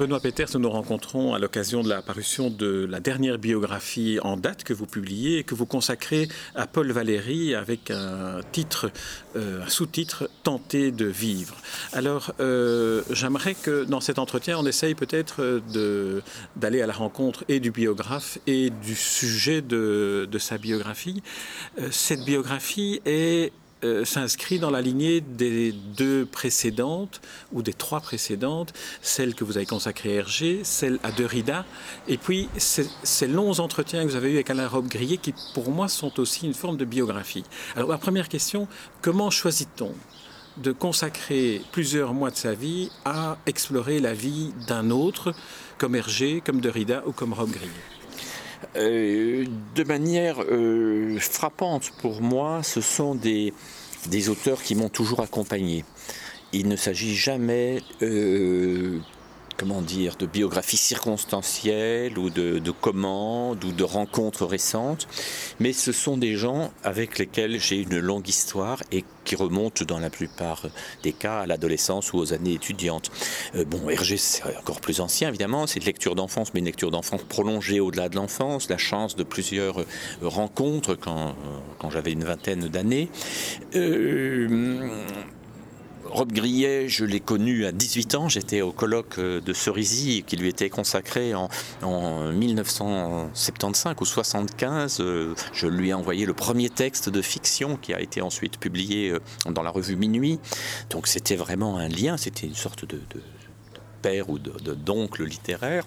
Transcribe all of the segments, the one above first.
Benoît Peters, nous nous rencontrons à l'occasion de la parution de la dernière biographie en date que vous publiez et que vous consacrez à Paul Valéry avec un titre, euh, un sous-titre Tenter de vivre. Alors, euh, j'aimerais que dans cet entretien, on essaye peut-être d'aller à la rencontre et du biographe et du sujet de, de sa biographie. Euh, cette biographie est euh, s'inscrit dans la lignée des deux précédentes, ou des trois précédentes, celle que vous avez consacrée à Hergé, celle à Derrida, et puis ces, longs entretiens que vous avez eus avec Alain Robbe-Grillet, qui pour moi sont aussi une forme de biographie. Alors ma première question, comment choisit-on de consacrer plusieurs mois de sa vie à explorer la vie d'un autre, comme Hergé, comme Derrida ou comme Robbe-Grillet euh, de manière euh, frappante pour moi, ce sont des, des auteurs qui m'ont toujours accompagné. Il ne s'agit jamais euh, comment dire, de biographie circonstancielle ou de, commandes ou de rencontres récentes, mais ce sont des gens avec lesquels j'ai une longue histoire et qui remontent dans la plupart des cas à l'adolescence ou aux années étudiantes. Euh, bon, Hergé, c'est encore plus ancien évidemment, c'est une lecture d'enfance, mais une lecture d'enfance prolongée au-delà de l'enfance, la chance de plusieurs rencontres quand, quand j'avais une vingtaine d'années. Euh, Grillet, je l'ai connu à 18 ans. J'étais au colloque euh, de Cerisy qui lui était consacré en, 1975 ou 75. Euh, je lui ai envoyé le premier texte de fiction qui a été ensuite publié euh, dans la revue Minuit. Donc c'était vraiment un lien, c'était une sorte de, père ou d'oncle littéraire.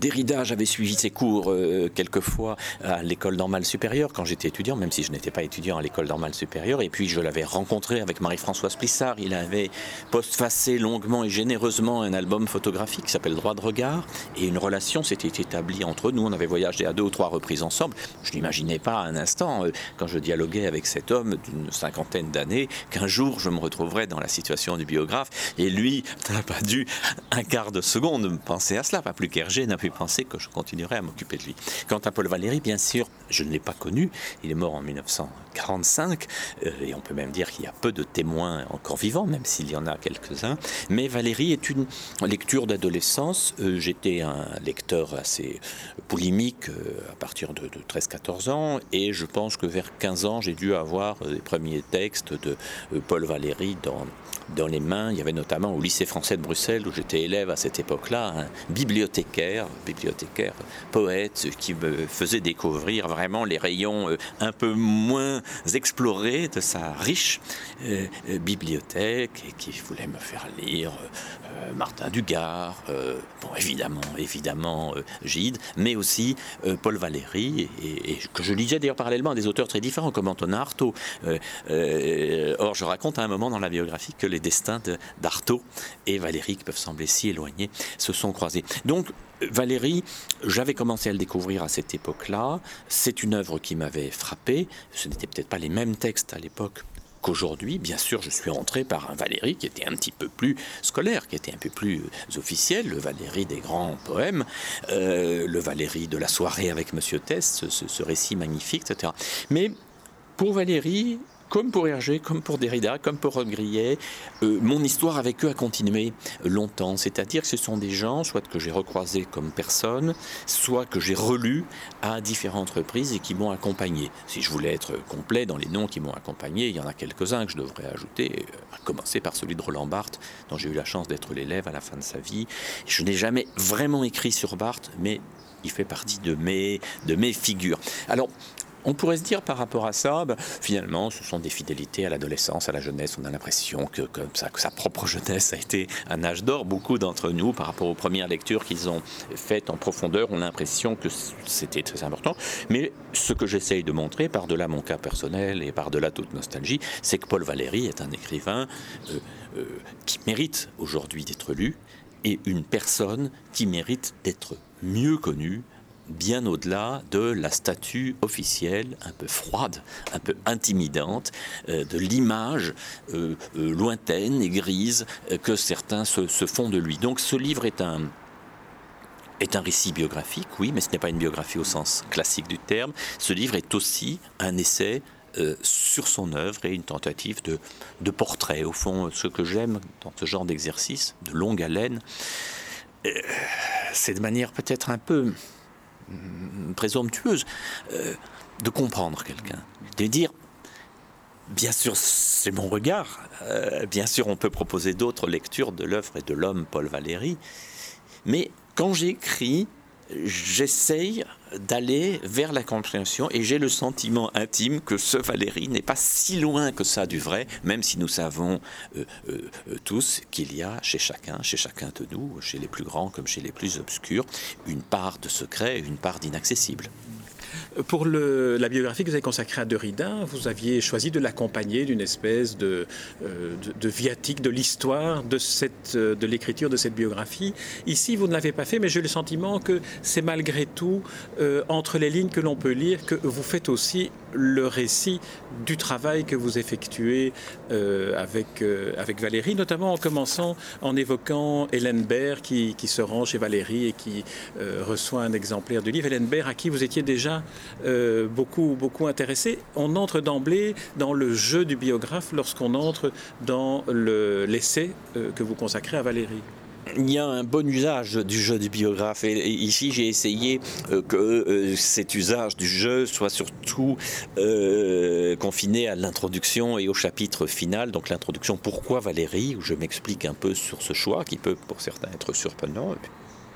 Derrida, j'avais suivi ses cours euh, quelquefois à l'école normale supérieure quand j'étais étudiant, même si je n'étais pas étudiant à l'école normale supérieure. Et puis je l'avais rencontré avec Marie-Françoise Plissard. Il avait postfacé longuement et généreusement un album photographique qui s'appelle Droit de regard. Et une relation s'était établie entre nous. On avait voyagé à deux ou trois reprises ensemble. Je n'imaginais pas un instant, euh, quand je dialoguais avec cet homme d'une cinquantaine d'années, qu'un jour je me retrouverais dans la situation du biographe. Et lui n'a pas dû un quart de seconde penser à cela, pas plus qu'Hergé n'a pu penser que je continuerais à m'occuper de lui. Quant à Paul Valéry, bien sûr, je ne l'ai pas connu. Il est mort en 1945, euh, et on peut même dire qu'il y a peu de témoins encore vivants, même s'il y en a quelques-uns. Mais Valéry est une lecture d'adolescence. Euh, j'étais un lecteur assez polémique euh, à partir de, de 13-14 ans, et je pense que vers 15 ans, j'ai dû avoir les premiers textes de Paul Valéry dans dans les mains. Il y avait notamment au lycée français de Bruxelles, où j'étais élève à cette époque-là, un bibliothécaire, bibliothécaire, poète, qui me faisait découvrir vraiment les rayons euh, un peu moins explorés de sa riche euh, euh, bibliothèque et qui voulait me faire lire Martin Dugard, bon, évidemment, évidemment Gide, mais aussi Paul Valéry, et, que je lisais d'ailleurs parallèlement à des auteurs très différents, comme Antonin Artaud. or, je raconte à un moment dans la biographie que les destins d'Artaud et Valérie, qui peuvent sembler si éloignés, se sont croisés. Donc, Valérie, j'avais commencé à le découvrir à cette époque-là. C'est une œuvre qui m'avait frappé. Ce n'étaient peut-être pas les mêmes textes à l'époque qu'aujourd'hui. Bien sûr, je suis entré par un Valérie qui était un petit peu plus scolaire, qui était un peu plus officiel, le Valérie des grands poèmes, euh, le Valérie de la soirée avec Monsieur Tess, ce, ce récit magnifique, etc. Mais pour Valérie, comme pour Hergé, comme pour Derrida, comme pour Grillet, euh, mon histoire avec eux a continué longtemps. C'est-à-dire que ce sont des gens, soit que j'ai recroisés comme personne, soit que j'ai relus à différentes reprises et qui m'ont accompagné. Si je voulais être complet dans les noms qui m'ont accompagné, il y en a quelques-uns que je devrais ajouter, euh, à commencer par celui de Roland Barthes, dont j'ai eu la chance d'être l'élève à la fin de sa vie. Je n'ai jamais vraiment écrit sur Barthes, mais il fait partie de mes, de mes figures. Alors, on pourrait se dire par rapport à ça, ben, finalement, ce sont des fidélités à l'adolescence, à la jeunesse. On a l'impression que, sa propre jeunesse a été un âge d'or. Beaucoup d'entre nous, par rapport aux premières lectures qu'ils ont faites en profondeur, ont l'impression que c'était très important. Mais ce que j'essaye de montrer, par-delà mon cas personnel et par-delà toute nostalgie, c'est que Paul Valéry est un écrivain euh, euh, qui mérite aujourd'hui d'être lu et une personne qui mérite d'être mieux connue bien au-delà de la statue officielle un peu froide, un peu intimidante, euh, de l'image euh, euh, lointaine et grise que certains se, font de lui. Donc ce livre est un, est un récit biographique, oui, mais ce n'est pas une biographie au sens classique du terme. Ce livre est aussi un essai sur son œuvre et une tentative de, de portrait. Au fond, ce que j'aime dans ce genre d'exercice, de longue haleine, c'est de manière peut-être un peu présomptueuse de comprendre quelqu'un, de dire Bien sûr, c'est mon regard. Euh, bien sûr, on peut proposer d'autres lectures de l'œuvre et de l'homme Paul Valéry. Mais quand j'écris, j'essaye d'aller vers la compréhension et j'ai le sentiment intime que ce Valéry n'est pas si loin que ça du vrai, même si nous savons euh, euh, tous qu'il y a chez chacun, chez chacun de nous, chez les plus grands comme chez les plus obscurs, une part de secret, une part d'inaccessible. Pour la biographie que vous avez consacrée à Derrida, vous aviez choisi de l'accompagner d'une espèce de, euh, de, viatique de l'histoire de, euh, de l'écriture de cette biographie. Ici, vous ne l'avez pas fait, mais j'ai le sentiment que c'est malgré tout euh, entre les lignes que l'on peut lire que vous faites aussi le récit du travail que vous effectuez avec, avec Valérie, notamment en commençant en évoquant Hélène Baird qui, se rend chez Valérie et qui reçoit un exemplaire du livre. Hélène Baird à qui vous étiez déjà euh, beaucoup, beaucoup intéressé. On entre d'emblée dans le jeu du biographe lorsqu'on entre dans l'essai euh, que vous consacrez à Valérie il y a un bon usage du jeu du biographe. Et, ici, j'ai essayé euh, que cet usage du jeu soit surtout confiné à l'introduction et au chapitre final. Donc l'introduction Pourquoi Valérie, où je m'explique un peu sur ce choix qui peut pour certains être surprenant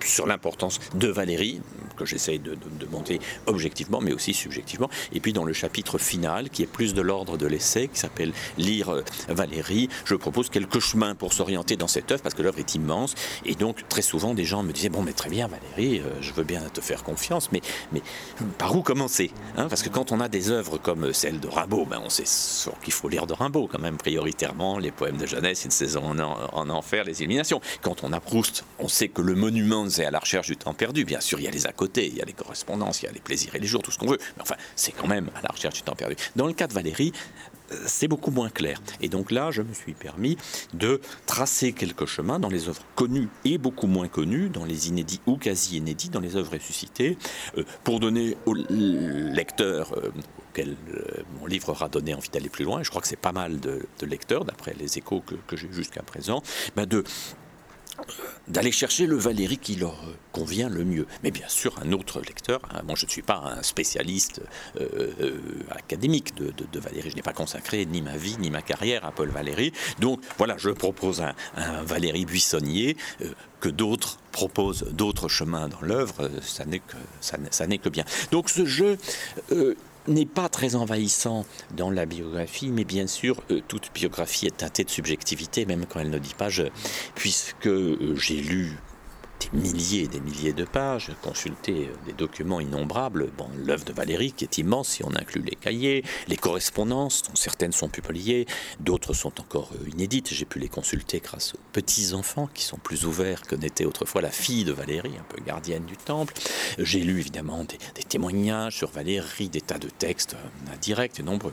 sur l'importance de Valérie, que j'essaye de, monter objectivement, mais aussi subjectivement. Et puis dans le chapitre final, qui est plus de l'ordre de l'essai, qui s'appelle Lire euh, Valérie, je propose quelques chemins pour s'orienter dans cette œuvre, parce que l'œuvre est immense. Et donc très souvent, des gens me disaient, bon, mais très bien Valérie, euh, je veux bien te faire confiance, mais, mais par où commencer hein? Parce que quand on a des œuvres comme celle de Rimbaud, ben on sait qu'il faut lire de Rimbaud quand même, prioritairement, les poèmes de jeunesse, une saison en, en enfer, les illuminations. Quand on a Proust, on sait que le monument c'est à la recherche du temps perdu. Bien sûr, il y a les à côté, il y a les correspondances, il y a les plaisirs et les jours, tout ce qu'on veut. Mais enfin, c'est quand même à la recherche du temps perdu. Dans le cas de Valérie, euh, c'est beaucoup moins clair. Et donc là, je me suis permis de tracer quelques chemins dans les œuvres connues et beaucoup moins connues, dans les inédits ou quasi inédits, dans les œuvres ressuscitées, euh, pour donner au lecteur euh, auquel mon livre aura donné envie d'aller plus loin, et je crois que c'est pas mal de, lecteurs, d'après les échos que, que j'ai jusqu'à présent, ben de d'aller chercher le Valérie qui leur convient le mieux. Mais bien sûr, un autre lecteur, hein, moi je ne suis pas un spécialiste euh, euh, académique de, Valérie, je n'ai pas consacré ni ma vie ni ma carrière à Paul Valéry. Donc voilà, je propose un, un Valérie buissonnier. Euh, que d'autres proposent d'autres chemins dans l'œuvre, ça n'est que, ça, n'est que bien. Donc ce jeu, n'est pas très envahissant dans la biographie, mais bien sûr, euh, toute biographie est teintée de subjectivité, même quand elle ne dit pas je, puisque euh, j'ai lu des milliers et des milliers de pages, consulter euh, des documents innombrables. Bon, l'œuvre de Valérie, qui est immense si on inclut les cahiers, les correspondances, dont certaines sont publiées, d'autres sont encore euh, inédites. J'ai pu les consulter grâce aux petits-enfants qui sont plus ouverts que n'était autrefois la fille de Valérie, un peu gardienne du temple. J'ai lu évidemment des, témoignages sur Valérie, des tas de textes euh, indirects et nombreux.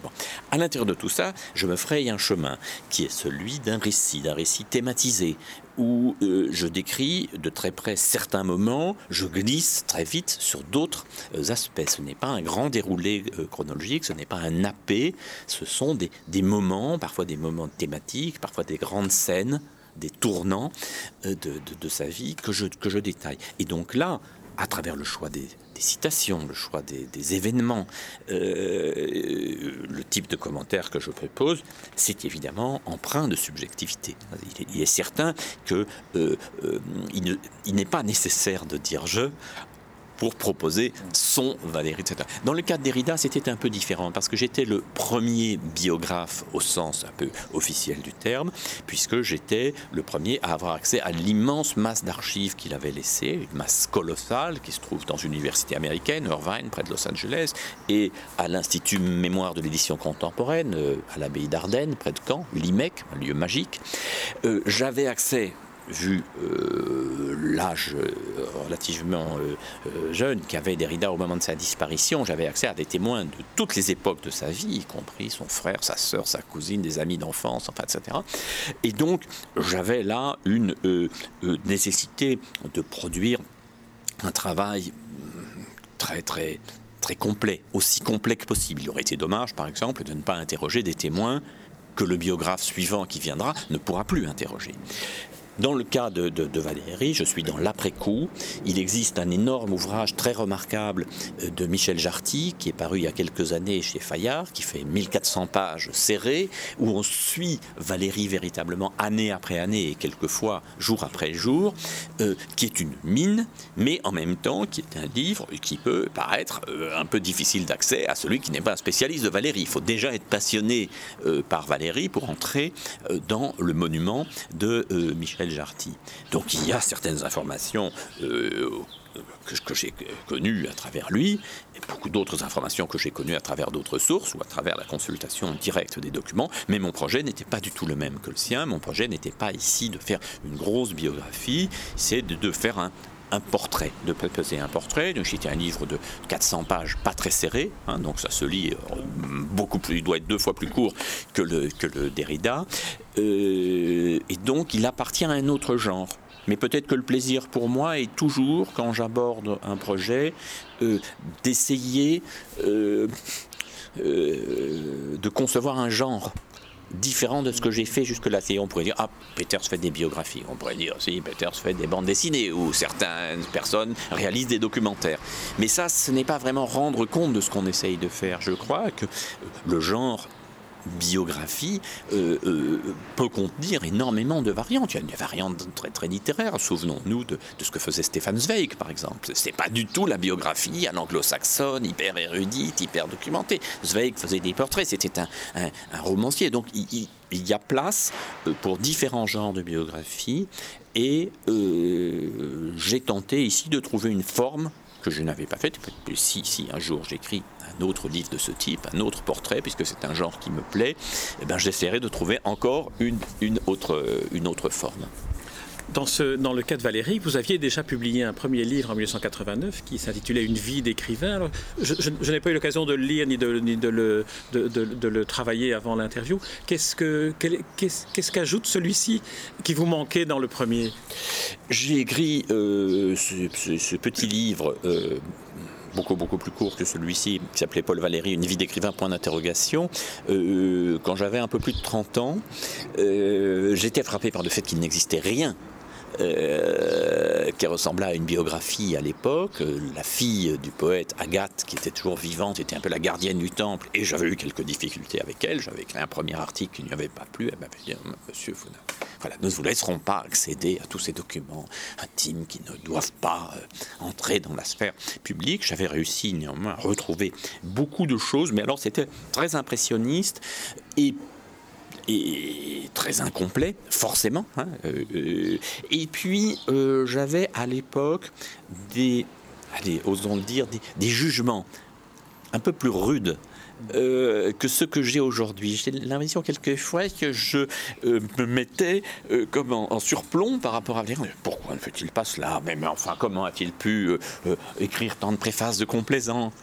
À l'intérieur de tout ça, je me fraye un chemin qui est celui d'un récit, d'un récit thématisé, où euh, je décris de très près certains moments, je glisse très vite sur d'autres euh, aspects. Ce n'est pas un grand déroulé euh, chronologique, ce n'est pas un nappé, ce sont des, moments, parfois des moments thématiques, parfois des grandes scènes, des tournants de, sa vie que je, que je détaille. Et donc là, à travers le choix des, citations, le choix des, événements, euh, le type de commentaire que je propose, c'est évidemment empreint de subjectivité. Il est, certain qu'il euh, euh, n'est pas nécessaire de dire je pour proposer son Valérie, etc. Dans le cas de c'était un peu différent parce que j'étais le premier biographe au sens un peu officiel du terme, puisque j'étais le premier à avoir accès à l'immense masse d'archives qu'il avait laissées, une masse colossale qui se trouve dans une université américaine, Irvine, près de Los Angeles, et à l'Institut Mémoire de l'édition contemporaine, euh, à l'abbaye d'Ardenne, près de Caen, l'IMEC, un lieu magique. Euh, j'avais accès vu euh, l'âge euh, relativement euh, jeune qu'avait Derrida au moment de sa disparition, j'avais accès à des témoins de toutes les époques de sa vie, y compris son frère, sa sœur, sa cousine, des amis d'enfance, enfin, etc. Et donc, j'avais là une nécessité de produire un travail très, très très complet, aussi complet que possible. Il aurait été dommage, par exemple, de ne pas interroger des témoins que le biographe suivant qui viendra ne pourra plus interroger. Dans le cas de, Valérie, je suis dans l'après-coup. Il existe un énorme ouvrage très remarquable euh, de Michel Jarty, qui est paru il y a quelques années chez Fayard, qui fait 1400 pages serrées, où on suit Valérie véritablement année après année et quelquefois jour après jour, euh, qui est une mine, mais en même temps qui est un livre qui peut paraître euh, un peu difficile d'accès à celui qui n'est pas un spécialiste de Valérie. Il faut déjà être passionné par Valérie pour entrer dans le monument de Michel Jarty. Donc il y a certaines informations euh, que, j'ai connues à travers lui, et beaucoup d'autres informations que j'ai connues à travers d'autres sources ou à travers la consultation directe des documents, mais mon projet n'était pas du tout le même que le sien. Mon projet n'était pas ici de faire une grosse biographie, c'est de, faire un, portrait, de peser un portrait. Donc c'était un livre de 400 pages, pas très serré, hein, donc ça se lit euh, beaucoup plus, il doit être deux fois plus court que le, que Derrida. Euh, et donc il appartient à un autre genre. Mais peut-être que le plaisir pour moi est toujours, quand j'aborde un projet, euh, d'essayer de concevoir un genre différent de ce que j'ai fait jusque-là. On pourrait dire, ah, Peters fait des biographies. On pourrait dire, si, Peters fait des bandes dessinées, ou certaines personnes réalisent des documentaires. Mais ça, ce n'est pas vraiment rendre compte de ce qu'on essaye de faire. Je crois que le genre biographie euh, euh, peut contenir énormément de variantes. Il y a des variantes très, très littéraires. Souvenons-nous de, ce que faisait Stéphane Zweig, par exemple. C'est pas du tout la biographie à l'anglo-saxonne, hyper érudite, hyper documentée. Zweig faisait des portraits, c'était un, romancier. Donc il, y a place euh, pour différents genres de biographie et j'ai tenté ici de trouver une forme que je n'avais pas faite. Si, si un jour j'écris un autre livre de ce type, un autre portrait, puisque c'est un genre qui me plaît, eh ben, j'essaierai de trouver encore une, une, autre, une autre forme. Dans, ce, dans, le cas de Valérie, vous aviez déjà publié un premier livre en 1989 qui s'intitulait Une vie d'écrivain. Je, je, n'ai pas eu l'occasion de le lire ni de, ni de, le, de, de, le, travailler avant l'interview. Qu'est-ce qu'ajoute qu celui-ci qui vous manquait dans le premier? J'ai écrit euh, ce, ce, petit livre. Euh, beaucoup beaucoup plus court que celui-ci, qui s'appelait Paul Valéry, Une vie d'écrivain, point d'interrogation. Euh, quand j'avais un peu plus de 30 ans, euh, j'étais frappé par le fait qu'il n'existait rien euh, qui ressemblait à une biographie à l'époque. La fille du poète Agathe, qui était toujours vivante, était un peu la gardienne du temple, et j'avais eu quelques difficultés avec elle. J'avais écrit un premier article qui n'y avait pas plu. Elle m'avait dit Monsieur, vous voilà, nous ne vous laisserons pas accéder à tous ces documents intimes qui ne doivent pas euh, entrer dans la sphère publique. J'avais réussi néanmoins à retrouver beaucoup de choses, mais alors c'était très impressionniste et et très incomplet, forcément. Hein, euh, euh, et puis, euh, j'avais à l'époque des, allez, osons le dire, des, jugements un peu plus rudes que ceux que j'ai aujourd'hui. J'ai l'impression quelquefois que je me mettais comme en, surplomb par rapport à dire pourquoi ne fait-il pas cela? Mais, mais, enfin comment a-t-il pu écrire tant de préfaces de complaisance.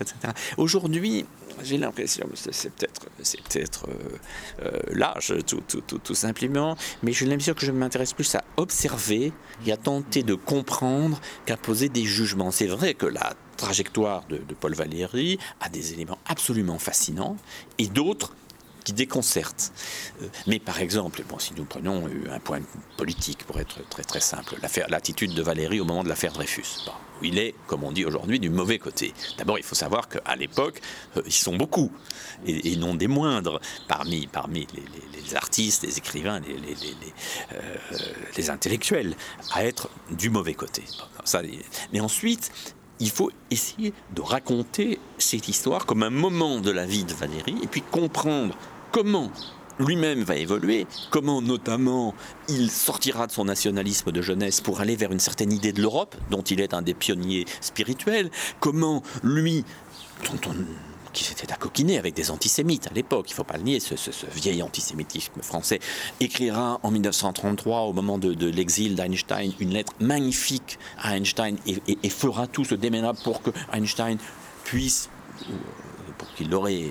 Aujourd'hui j'ai l'impression, c'est peut-être peut-être euh, euh, l'âge tout, tout, tout, simplement, mais j'ai l'impression que je m'intéresse plus à observer et à tenter de comprendre qu'à poser des jugements. C'est vrai que la trajectoire de Paul Valéry a des éléments absolument fascinants et d'autres qui déconcerte. Euh, mais par exemple, bon, si nous prenons un point politique, pour être très très simple, l'attitude de Valérie au moment de l'affaire Dreyfus, où il est, comme on dit aujourd'hui, du mauvais côté. D'abord, il faut savoir qu'à l'époque, euh, ils sont beaucoup, et, non des moindres, parmi, parmi les, artistes, les écrivains, les, euh, les, intellectuels, à être du mauvais côté. Ça, mais ensuite, il faut essayer de raconter cette histoire comme un moment de la vie de Valérie, et puis comprendre comment lui-même va évoluer, comment notamment il sortira de son nationalisme de jeunesse pour aller vers une certaine idée de l'Europe, dont il est un des pionniers spirituels, comment lui, qui s'était accoquiné avec des antisémites à l'époque, il ne faut pas le nier, ce, vieil antisémitisme français, écrira en 1933, au moment de, l'exil d'Einstein, une lettre magnifique à Einstein et, fera tout ce déménage pour que Einstein puisse, pour qu'il aurait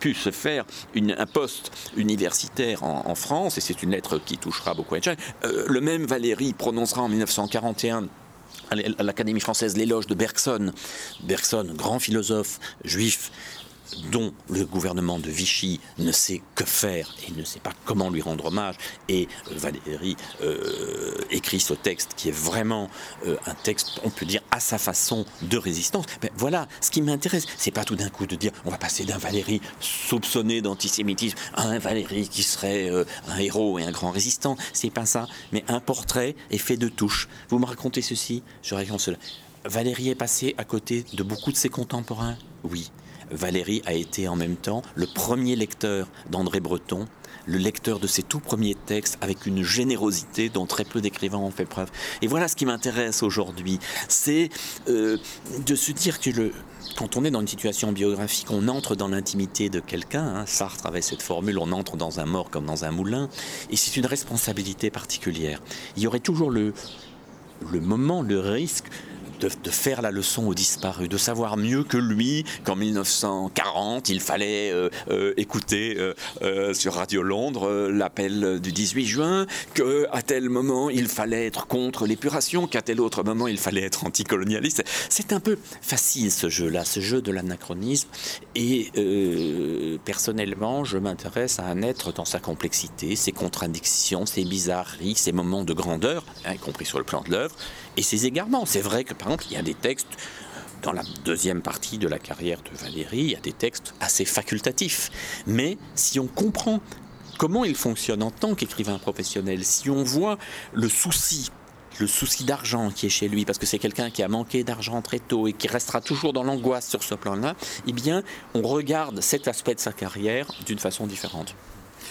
pu se faire un poste universitaire en, France, et c'est une lettre qui touchera beaucoup Einstein. Euh, le même Valéry prononcera en 1941 à l'Académie française l'éloge de Bergson. Bergson, grand philosophe juif, dont le gouvernement de Vichy ne sait que faire et ne sait pas comment lui rendre hommage. Et euh, Valérie euh, écrit ce texte qui est vraiment euh, un texte, on peut dire, à sa façon de résistance. Mais voilà, ce qui m'intéresse, c'est pas tout d'un coup de dire on va passer d'un Valérie soupçonné d'antisémitisme à un Valérie qui serait un héros et un grand résistant. C'est pas ça, mais un portrait est fait de touches. Vous me racontez ceci, je raconte cela. Valérie est passé à côté de beaucoup de ses contemporains? Oui. Valérie a été en même temps le premier lecteur d'André Breton, le lecteur de ses tout premiers textes avec une générosité dont très peu d'écrivains ont fait preuve. Et voilà ce qui m'intéresse aujourd'hui, c'est euh, de se dire que quand on est dans une situation biographique, on entre dans l'intimité de quelqu'un. Hein. Sartre avait cette formule, on entre dans un mort comme dans un moulin. Et c'est une responsabilité particulière. Il y aurait toujours le moment, le risque de, faire la leçon aux disparus, de savoir mieux que lui qu'en 1940, il fallait euh, euh, écouter euh, sur Radio Londres l'appel du 18 juin, qu'à tel moment, il fallait être contre l'épuration, qu'à tel autre moment, il fallait être anticolonialiste. C'est un peu facile ce jeu-là, ce jeu de l'anachronisme. Et personnellement, je m'intéresse à un être dans sa complexité, ses contradictions, ses bizarreries, ses moments de grandeur, y compris sur le plan de l'œuvre, et ses égarements. C'est vrai que, par exemple, il y a des textes dans la deuxième partie de la carrière de Valérie, il y a des textes assez facultatifs. Mais si on comprend comment il fonctionne en tant qu'écrivain professionnel, si on voit le souci le souci d'argent qui est chez lui, parce que c'est quelqu'un qui a manqué d'argent très tôt et qui restera toujours dans l'angoisse sur ce plan-là, eh bien, on regarde cet aspect de sa carrière d'une façon différente.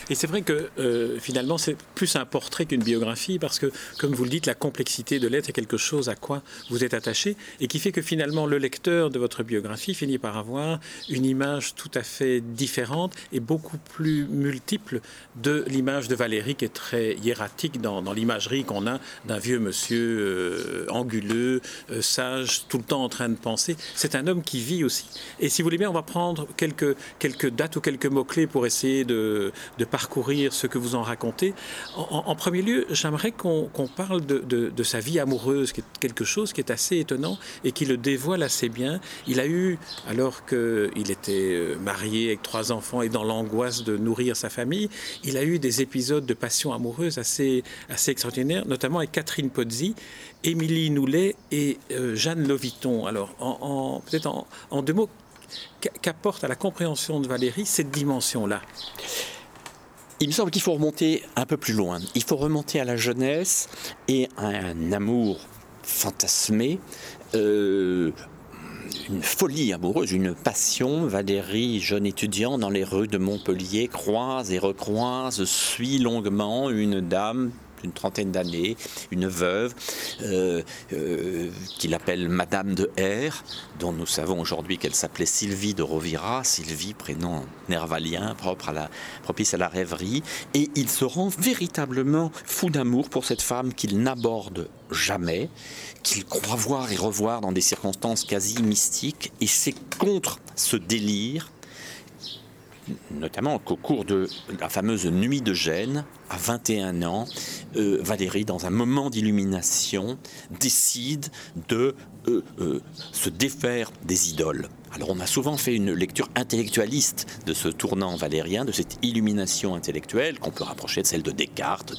Et c'est vrai que euh, finalement, c'est plus un portrait qu'une biographie, parce que, comme vous le dites, la complexité de l'être est quelque chose à quoi vous êtes attaché, et qui fait que finalement, le lecteur de votre biographie finit par avoir une image tout à fait différente et beaucoup plus multiple de l'image de Valérie, qui est très hiératique dans, l'imagerie qu'on a d'un vieux monsieur euh, anguleux, euh, sage, tout le temps en train de penser. C'est un homme qui vit aussi. Et si vous voulez bien, on va prendre quelques, dates ou quelques mots-clés pour essayer de parcourir ce que vous en racontez. En, premier lieu, j'aimerais qu'on parle de, sa vie amoureuse, qui est quelque chose qui est assez étonnant et qui le dévoile assez bien. Il a eu, alors qu'il était euh, marié avec trois enfants et dans l'angoisse de nourrir sa famille, il a eu des épisodes de passion amoureuse assez, assez extraordinaires, notamment avec Catherine Pozzi, Émilie Noulet et euh, Jeanne Loviton. Alors, peut-être en deux mots, qu'apporte à la compréhension de Valérie cette dimension-là? Il me semble qu'il faut remonter un peu plus loin. Il faut remonter à la jeunesse et à un amour fantasmé. Euh, une folie amoureuse, une passion. Valérie, jeune étudiant dans les rues de Montpellier, croise et recroise, suit longuement une dame une trentaine d'années, une veuve, euh, euh, qu'il appelle Madame de R, dont nous savons aujourd'hui qu'elle s'appelait Sylvie de Rovira, Sylvie, prénom nervalien, propre à la, propice à la rêverie, et il se rend véritablement fou d'amour pour cette femme qu'il n'aborde jamais, qu'il croit voir et revoir dans des circonstances quasi mystiques, et c'est contre ce délire notamment qu'au cours de la fameuse nuit de Gênes, à 21 ans, euh, Valérie, dans un moment d'illumination, décide de euh, euh, se défaire des idoles. Alors on a souvent fait une lecture intellectualiste de ce tournant valérien, de cette illumination intellectuelle qu'on peut rapprocher de celle de Descartes.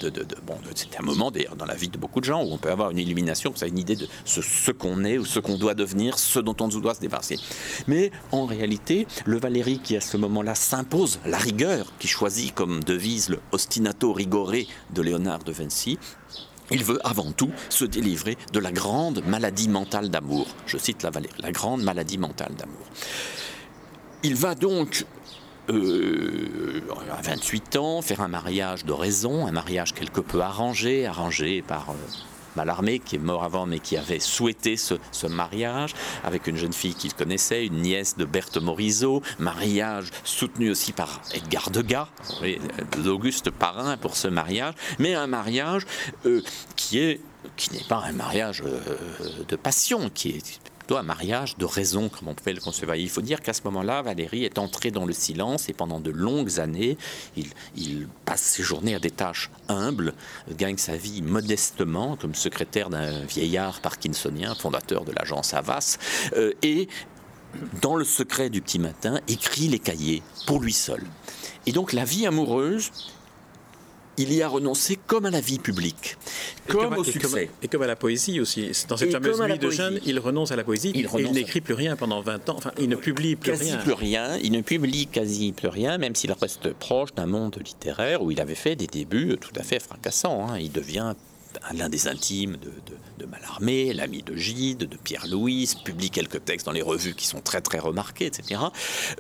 C'était un moment d'ailleurs dans la vie de beaucoup de gens où on peut avoir une illumination, ça une idée de ce, qu'on est ou ce qu'on doit devenir, ce dont on doit se débarrasser. Mais en réalité, le Valérie qui à ce moment-là s'impose la rigueur, qui choisit comme devise le ostinato de Léonard de Vinci, il veut avant tout se délivrer de la grande maladie mentale d'amour. Je cite la la grande maladie mentale d'amour. Il va donc euh, à 28 ans, faire un mariage de raison, un mariage quelque peu arrangé, arrangé par euh, Malarmé, qui est mort avant, mais qui avait souhaité ce, mariage avec une jeune fille qu'il connaissait, une nièce de Berthe Morisot, mariage soutenu aussi par Edgar Degas, l'Auguste parrain pour ce mariage, mais un mariage euh, qui est qui n'est pas un mariage euh, de passion, qui est plutôt un mariage de raison, comme on pouvait le concevoir. Il faut dire qu'à ce moment-là, Valérie est entrée dans le silence et pendant de longues années, il, il, passe ses journées à des tâches humbles, gagne sa vie modestement comme secrétaire d'un vieillard parkinsonien, fondateur de l'agence Havas, euh, et dans le secret du petit matin, écrit les cahiers pour lui seul. Et donc la vie amoureuse il y a renoncé comme à la vie publique, comme, au succès. et comme à la poésie aussi. Dans cette fameuse nuit de jeune, il renonce à la poésie. Il, il n'écrit plus rien pendant 20 ans. Enfin, il ne publie plus quasi rien. plus rien. Il ne publie quasi plus rien, même s'il reste proche d'un monde littéraire où il avait fait des débuts tout à fait fracassants. Hein. Il devient l'un des intimes de, de, Mallarmé, l'ami de Gide, de Pierre-Louis, publie quelques textes dans les revues qui sont très très remarqués, etc.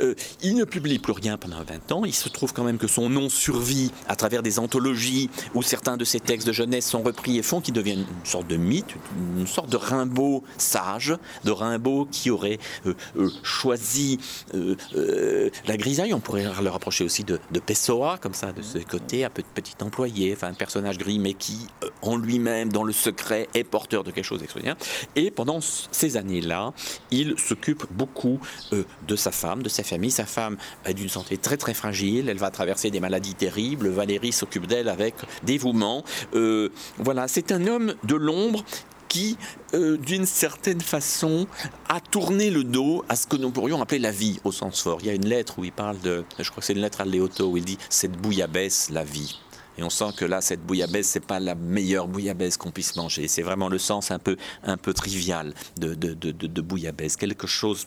Euh, il ne publie plus rien pendant 20 ans. Il se trouve quand même que son nom survit à travers des anthologies où certains de ses textes de jeunesse sont repris et font qu'il devienne une sorte de mythe, une sorte de Rimbaud sage, de Rimbaud qui aurait euh, euh, choisi la grisaille. On pourrait le rapprocher aussi de, de Pessoa, comme ça, de ce côté, un petit employé, enfin un personnage gris, mais qui, en lui-même, dans le secret, est porteur de quelque chose d'extraordinaire. Et pendant ces années-là, il s'occupe beaucoup euh, de sa femme, de sa famille. Sa femme est d'une santé très très fragile, elle va traverser des maladies terribles. Valérie s'occupe d'elle avec dévouement. Euh, voilà, c'est un homme de l'ombre qui, euh, d'une certaine façon, a tourné le dos à ce que nous pourrions appeler la vie au sens fort. Il y a une lettre où il parle de, je crois que c'est une lettre à Léoto, où il dit cette bouillabaisse, la vie. Et on sent que là, cette bouillabaisse, c'est pas la meilleure bouillabaisse qu'on puisse manger. C'est vraiment le sens un peu, un peu trivial de, de, bouillabaisse. Quelque chose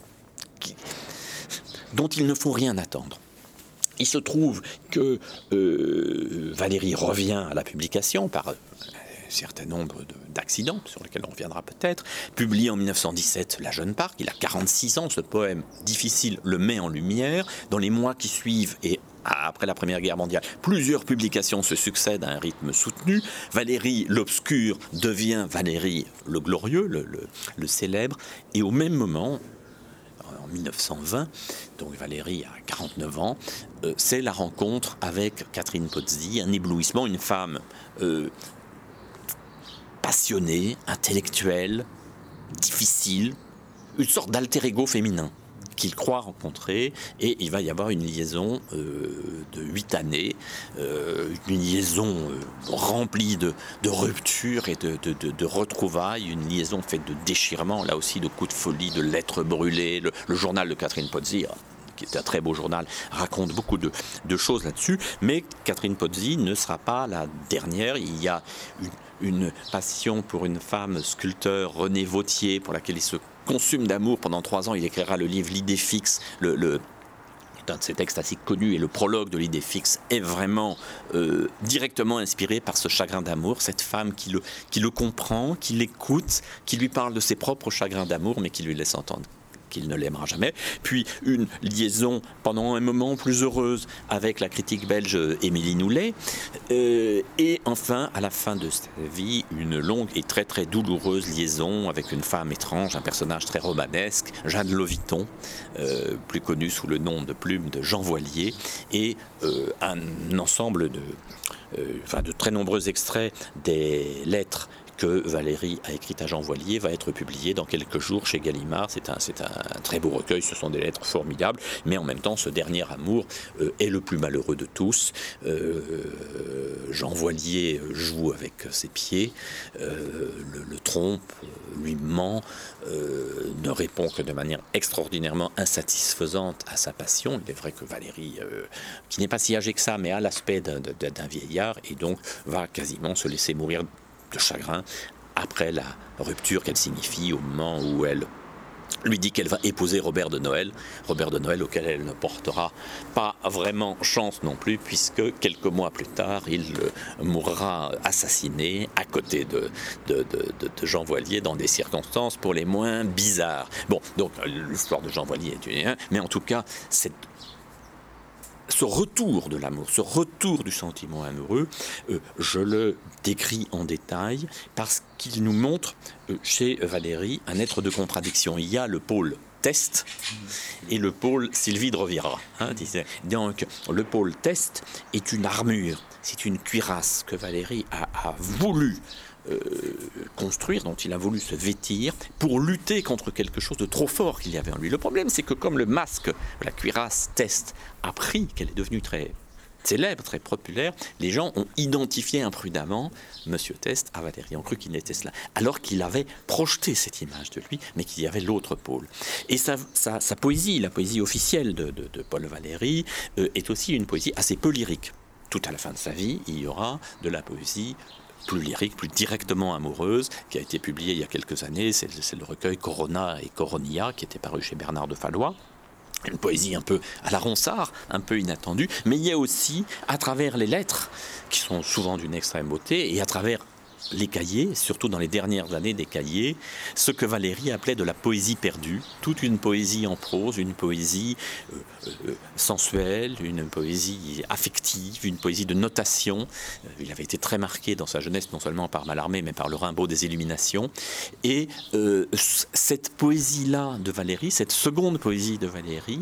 dont il ne faut rien attendre. Il se trouve que euh, Valérie revient à la publication par certain nombre d'accidents, sur lesquels on reviendra peut-être, publié en 1917 La Jeune Parc, il a 46 ans, ce poème difficile le met en lumière, dans les mois qui suivent et après la Première Guerre mondiale. Plusieurs publications se succèdent à un rythme soutenu. Valérie l'Obscur devient Valérie le Glorieux, le, célèbre, et au même moment, en 1920, donc Valérie a 49 ans, euh, c'est la rencontre avec Catherine Pozzi, un éblouissement, une femme euh, passionnée, intellectuelle, difficile, une sorte d'alter ego féminin qu'il croit rencontrer, et il va y avoir une liaison euh, de huit années, euh, une liaison euh, remplie de, ruptures et de, retrouvailles, une liaison faite de déchirements, là aussi de coups de folie, de lettres brûlées, le, journal de Catherine Pozzi qui est un très beau journal, raconte beaucoup de, choses là-dessus. Mais Catherine Pozzi ne sera pas la dernière. Il y a une, passion pour une femme sculpteur, René Vautier, pour laquelle il se consume d'amour pendant trois ans. Il écrira le livre L'idée fixe, le, un de ses textes assez connus et le prologue de l'idée fixe est vraiment euh, directement inspiré par ce chagrin d'amour, cette femme le, qui le comprend, qui l'écoute, qui lui parle de ses propres chagrins d'amour, mais qui lui laisse entendre qu'il ne l'aimera jamais, puis une liaison pendant un moment plus heureuse avec la critique belge Émilie Noulet, euh, et enfin, à la fin de sa vie, une longue et très très douloureuse liaison avec une femme étrange, un personnage très romanesque, Jeanne Loviton, euh, plus connu sous le nom de plume de Jean Voilier, et euh, un ensemble de, enfin, de très nombreux extraits des lettres que Valérie a écrit à Jean Voilier va être publié dans quelques jours chez Gallimard. C'est un, très beau recueil, ce sont des lettres formidables, mais en même temps, ce dernier amour euh, est le plus malheureux de tous. Euh, Jean Voilier joue avec ses pieds, euh, le, trompe, lui ment, ne répond que de manière extraordinairement insatisfaisante à sa passion. Il est vrai que Valérie, qui n'est pas si âgée que ça, mais a l'aspect d'un vieillard, et donc va quasiment se laisser mourir de chagrin après la rupture qu'elle signifie au moment où elle lui dit qu'elle va épouser Robert de Noël, Robert de Noël auquel elle ne portera pas vraiment chance non plus, puisque quelques mois plus tard, il mourra assassiné à côté de, de, Jean Voilier dans des circonstances pour les moins bizarres. Bon, donc l'histoire de Jean Voilier est une... Mais en tout cas, cette ce retour de l'amour, ce retour du sentiment amoureux, euh, je le décris en détail parce qu'il nous montre euh, chez Valérie un être de contradiction. Il y a le pôle test et le pôle Sylvie de Rovira. Hein, Donc le pôle test est une armure, c'est une cuirasse que Valérie a, voulu construire, dont il a voulu se vêtir pour lutter contre quelque chose de trop fort qu'il y avait en lui. Le problème, c'est que comme le masque, la cuirasse test, a pris, qu'elle est devenue très célèbre, très populaire, les gens ont identifié imprudemment Monsieur Test à Valérie, ont cru qu'il était cela, alors qu'il avait projeté cette image de lui, mais qu'il y avait l'autre pôle. Et sa, poésie, la poésie officielle de, Paul Valéry, euh, est aussi une poésie assez peu lyrique. Tout à la fin de sa vie, il y aura de la poésie plus lyrique, plus directement amoureuse, qui a été publiée il y a quelques années. C'est le recueil Corona et Coronia, qui était paru chez Bernard de Fallois une poésie un peu à la ronsard, un peu inattendue, mais il y a aussi, à travers les lettres, qui sont souvent d'une extrême beauté, et à travers les cahiers, surtout dans les dernières années des cahiers, ce que Valérie appelait de la poésie perdue, toute une poésie en prose, une poésie euh, euh, sensuelle, une poésie affective, une poésie de notation. Euh, il avait été très marqué dans sa jeunesse, non seulement par Mallarmé, mais par le Rimbaud des Illuminations. Et cette poésie-là de Valérie, cette seconde poésie de Valérie,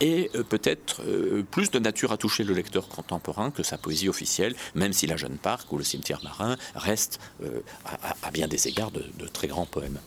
est peut-être plus de nature à toucher le lecteur contemporain que sa poésie officielle, même si La Jeune Parc ou Le Cimetière Marin restent euh, à, bien des égards de très grands poèmes.